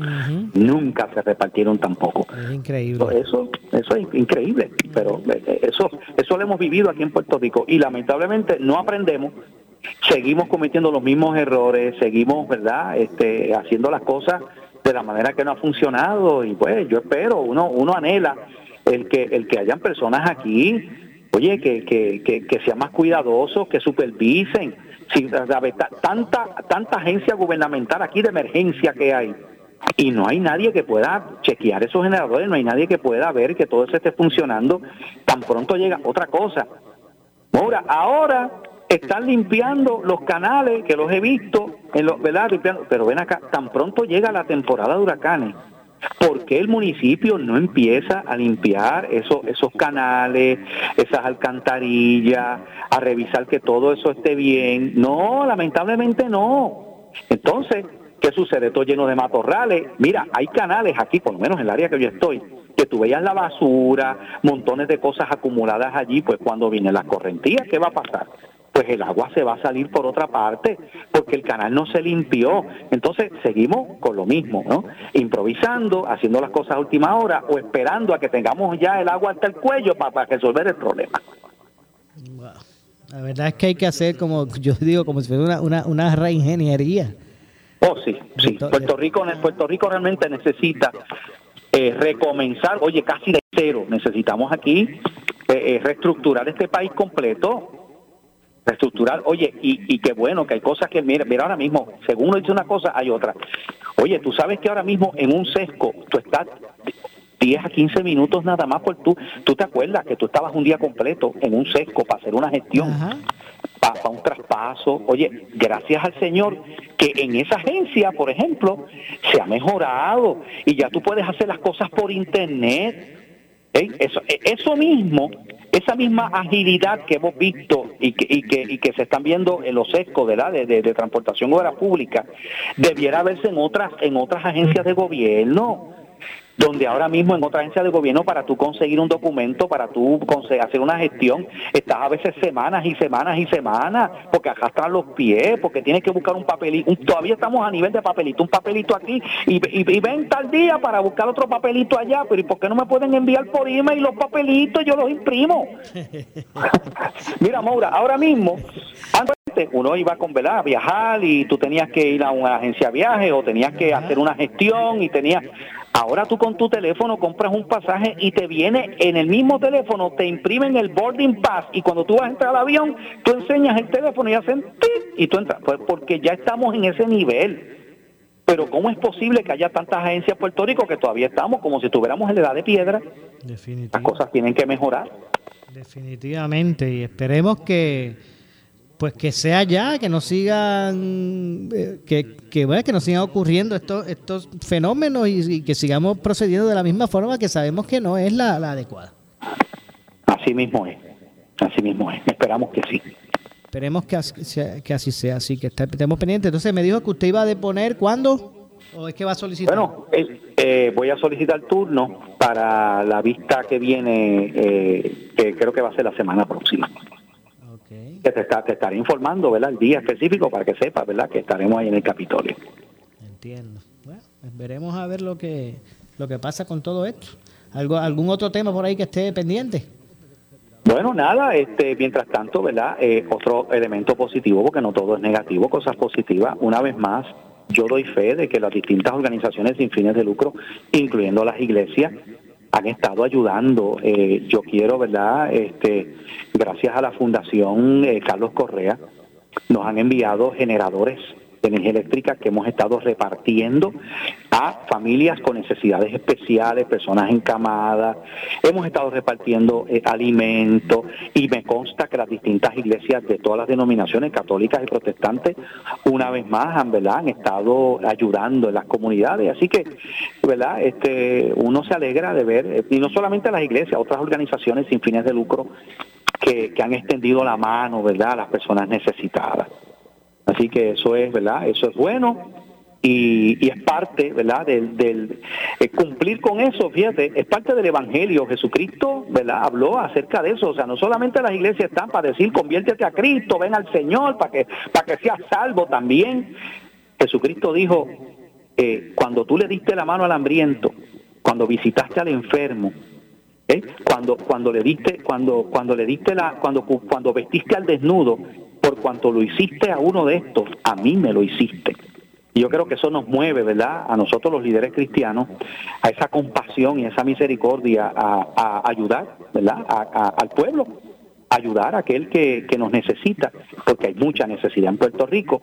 nunca se repartieron tampoco. Es increíble. Eso, eso es increíble, pero eh, eso, eso lo hemos vivido aquí en Puerto Rico y lamentablemente no aprendemos, seguimos cometiendo los mismos errores, seguimos, ¿verdad?, este, haciendo las cosas de la manera que no ha funcionado y pues yo espero, uno, uno anhela el que, el que hayan personas aquí, oye, que, que, que, sean más cuidadosos, que supervisen, si, tanta, tanta agencia gubernamental aquí de emergencia que hay y no hay nadie que pueda chequear esos generadores, no hay nadie que pueda ver que todo eso esté funcionando. Tan pronto llega otra cosa. Ahora, ahora están limpiando los canales que los he visto, en los, ¿verdad? Pero ven acá, tan pronto llega la temporada de huracanes. ¿Por qué el municipio no empieza a limpiar esos, esos canales, esas alcantarillas, a revisar que todo eso esté bien? No, lamentablemente no. Entonces, ¿qué sucede? Todo lleno de matorrales. Mira, hay canales aquí, por lo menos en el área que yo estoy, que tú veías la basura, montones de cosas acumuladas allí, pues cuando vienen las correntías, ¿qué va a pasar? Pues el agua se va a salir por otra parte, porque el canal no se limpió. Entonces seguimos con lo mismo, ¿no? Improvisando, haciendo las cosas a última hora o esperando a que tengamos ya el agua hasta el cuello para, para resolver el problema. La verdad es que hay que hacer como, yo digo, como si fuera una, una, una reingeniería. Oh, sí, sí. Puerto Rico, Puerto Rico realmente necesita eh, recomenzar, oye, casi de cero. Necesitamos aquí eh, eh, reestructurar este país completo. Reestructurar, oye, y, y qué bueno que hay cosas que, mira, mira ahora mismo, según uno dice una cosa, hay otra. Oye, tú sabes que ahora mismo en un sesco tú estás 10 a 15 minutos nada más por tú. ¿Tú te acuerdas que tú estabas un día completo en un sesco para hacer una gestión? para un traspaso. Oye, gracias al Señor que en esa agencia, por ejemplo, se ha mejorado y ya tú puedes hacer las cosas por internet. ¿Eh? Eso, mismo, esa misma agilidad que hemos visto y que, y que, y que se están viendo en los sescos. De, de, de transportación obra pública, debiera verse en otras, en otras agencias de gobierno donde ahora mismo en otra agencia de gobierno para tú conseguir un documento, para tú hacer una gestión, estás a veces semanas y semanas y semanas, porque arrastran los pies, porque tienes que buscar un papelito, un- todavía estamos a nivel de papelito, un papelito aquí, y, y, y ven tal día para buscar otro papelito allá, pero ¿y por qué no me pueden enviar por email los papelitos? Yo los imprimo. Mira, Maura, ahora mismo, antes uno iba con ¿verdad? a viajar y tú tenías que ir a una agencia de viaje o tenías que hacer una gestión y tenías... Ahora tú con tu teléfono compras un pasaje y te viene en el mismo teléfono, te imprimen el boarding pass y cuando tú vas a entrar al avión, tú enseñas el teléfono y hacen ¡tit! y tú entras, pues porque ya estamos en ese nivel. Pero ¿cómo es posible que haya tantas agencias en Puerto Rico que todavía estamos como si estuviéramos en la edad de piedra? Las cosas tienen que mejorar. Definitivamente, y esperemos que pues que sea ya, que no sigan eh, que, que, bueno, que no sigan ocurriendo estos estos fenómenos y, y que sigamos procediendo de la misma forma que sabemos que no es la, la adecuada. Así mismo es. Así mismo es. Esperamos que sí. Esperemos que así sea, que así sea, así que estemos pendientes. Entonces me dijo que usted iba a deponer cuándo o es que va a solicitar. Bueno, eh, eh, voy a solicitar turno para la vista que viene, eh, que creo que va a ser la semana próxima. Que te, está- te estaré informando, ¿verdad? El día específico para que sepas, ¿verdad? Que estaremos ahí en el Capitolio. Entiendo. Bueno, pues veremos a ver lo que lo que pasa con todo esto. ¿Algo, ¿Algún otro tema por ahí que esté pendiente? Bueno, nada, este, mientras tanto, ¿verdad? Eh, otro elemento positivo, porque no todo es negativo, cosas positivas. Una vez más, yo doy fe de que las distintas organizaciones sin fines de lucro, incluyendo las iglesias, han estado ayudando. Eh, yo quiero, ¿verdad? Este, gracias a la Fundación eh, Carlos Correa, nos han enviado generadores de energía eléctrica que hemos estado repartiendo a familias con necesidades especiales, personas encamadas. Hemos estado repartiendo eh, alimentos y me consta que las distintas iglesias de todas las denominaciones católicas y protestantes, una vez más, han, ¿verdad? han estado ayudando en las comunidades. Así que, ¿verdad? Este, uno se alegra de ver, eh, y no solamente las iglesias, otras organizaciones sin fines de lucro que, que han extendido la mano, ¿verdad?, a las personas necesitadas. Así que eso es, ¿verdad? Eso es bueno y, y es parte, ¿verdad? Del, del eh, cumplir con eso, fíjate, es parte del Evangelio. Jesucristo, ¿verdad? Habló acerca de eso. O sea, no solamente las iglesias están para decir, conviértete a Cristo, ven al Señor para que, para que seas salvo también. Jesucristo dijo, eh, cuando tú le diste la mano al hambriento, cuando visitaste al enfermo, ¿eh? cuando cuando le diste cuando cuando le diste la cuando cuando vestiste al desnudo cuanto lo hiciste a uno de estos a mí me lo hiciste y yo creo que eso nos mueve verdad a nosotros los líderes cristianos a esa compasión y esa misericordia a, ayudar verdad al pueblo ayudar a aquel que, que nos necesita porque hay mucha necesidad en Puerto Rico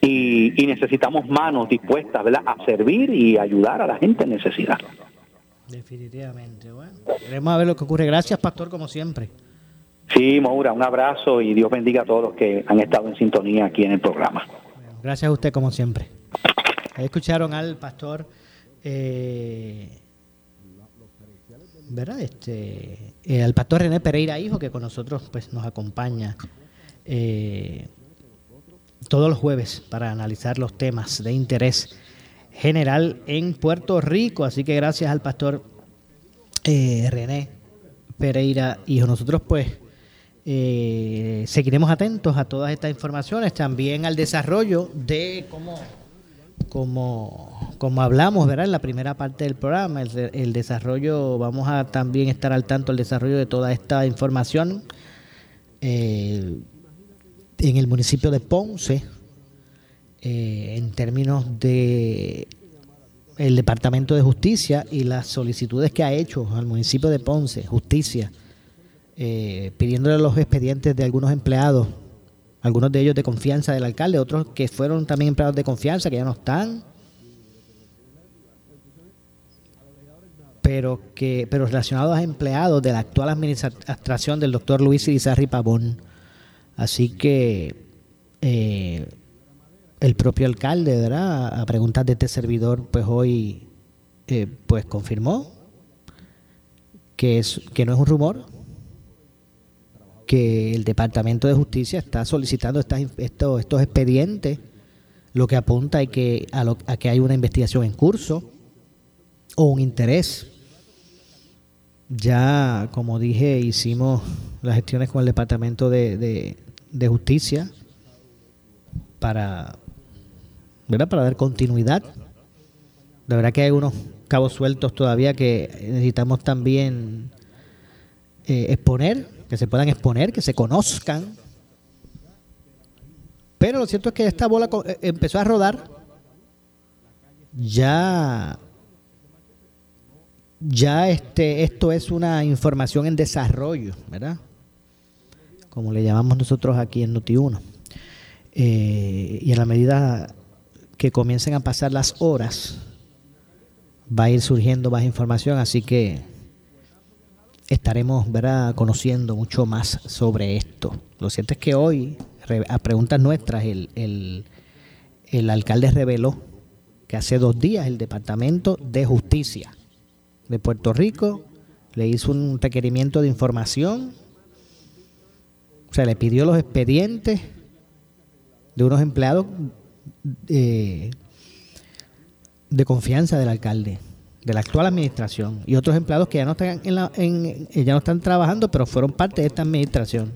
y, y necesitamos manos dispuestas ¿verdad? a servir y ayudar a la gente en necesidad Definitivamente. Bueno, queremos ver lo que ocurre. Gracias, pastor, como siempre. Sí, Maura, un abrazo y Dios bendiga a todos los que han estado en sintonía aquí en el programa. Gracias a usted, como siempre. Escucharon al pastor, eh, ¿verdad? Este, eh, al pastor René Pereira, hijo, que con nosotros pues nos acompaña eh, todos los jueves para analizar los temas de interés general en Puerto Rico. Así que gracias al pastor eh, René Pereira, hijo. Nosotros pues eh, seguiremos atentos a todas estas informaciones, también al desarrollo de cómo, como, como hablamos, ¿verdad? En la primera parte del programa, el, desarrollo, vamos a también estar al tanto del desarrollo de toda esta información eh, en el municipio de Ponce, eh, en términos de el Departamento de Justicia y las solicitudes que ha hecho al municipio de Ponce, Justicia, eh, pidiéndole los expedientes de algunos empleados, algunos de ellos de confianza del alcalde, otros que fueron también empleados de confianza, que ya no están, pero que pero relacionados a empleados de la actual administración del doctor Luis Irizarry Pavón. Así que eh, el propio alcalde, ¿verdad? A preguntas de este servidor, pues hoy eh, pues confirmó que, es, que no es un rumor, que el Departamento de Justicia está solicitando estas, estos, expedientes, lo que apunta a que, a, lo, a que hay una investigación en curso o un interés. Ya, como dije, hicimos las gestiones con el Departamento de, de, de Justicia para, ¿verdad? para dar continuidad. La verdad que hay unos cabos sueltos todavía que necesitamos también eh, exponer, que se puedan exponer, que se conozcan. Pero lo cierto es que esta bola eh, empezó a rodar. Ya, ya este, esto es una información en desarrollo, ¿verdad? Como le llamamos nosotros aquí en Noti1. Eh, y a la medida que comiencen a pasar las horas, va a ir surgiendo más información, así que estaremos ¿verdad? conociendo mucho más sobre esto. Lo cierto es que hoy, a preguntas nuestras, el, el, el alcalde reveló que hace dos días el Departamento de Justicia de Puerto Rico le hizo un requerimiento de información, o sea, le pidió los expedientes de unos empleados eh, de confianza del alcalde, de la actual administración, y otros empleados que ya no están en la, en- eh, ya no están trabajando, pero fueron parte de esta administración.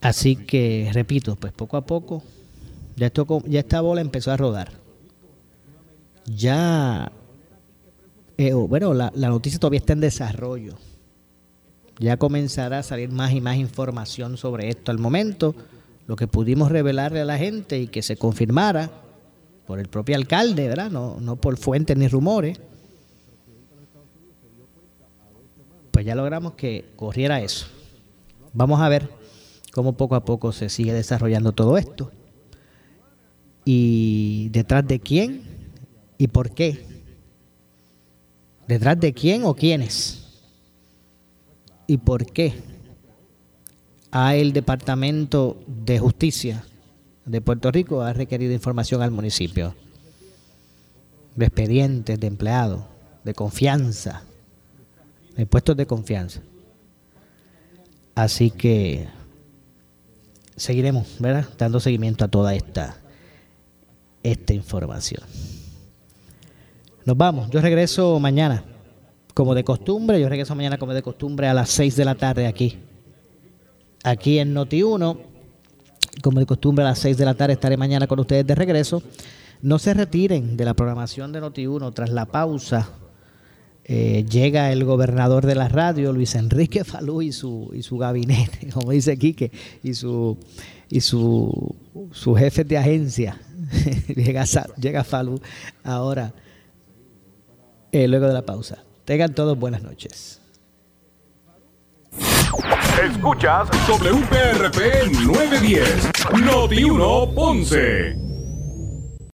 Así que repito, pues poco a poco ya esto ya esta bola empezó a rodar. Ya eh, bueno, la, la noticia todavía está en desarrollo. Ya comenzará a salir más y más información sobre esto. Al momento, lo que pudimos revelarle a la gente y que se confirmara por el propio alcalde, ¿verdad? No, no por fuentes ni rumores. Pues ya logramos que corriera eso. Vamos a ver cómo poco a poco se sigue desarrollando todo esto. Y detrás de quién y por qué. ¿Detrás de quién o quiénes? ¿Y por qué? A el Departamento de Justicia de Puerto Rico ha requerido información al municipio de expedientes de empleados, de confianza, de puestos de confianza. Así que seguiremos, ¿verdad? Dando seguimiento a toda esta, esta información. Nos vamos. Yo regreso mañana, como de costumbre. Yo regreso mañana, como de costumbre, a las 6 de la tarde aquí. Aquí en Noti1. Como de costumbre, a las 6 de la tarde estaré mañana con ustedes de regreso. No se retiren de la programación de Noti1 tras la pausa. eh, llega el gobernador de la radio, Luis Enrique Falú, y su, y su gabinete, como dice Quique, y su y su, su jefe de agencia. llega, llega Falú ahora, eh, luego de la pausa. Tengan todos buenas noches. Escuchas WPRP 910, Noti 1 Ponce.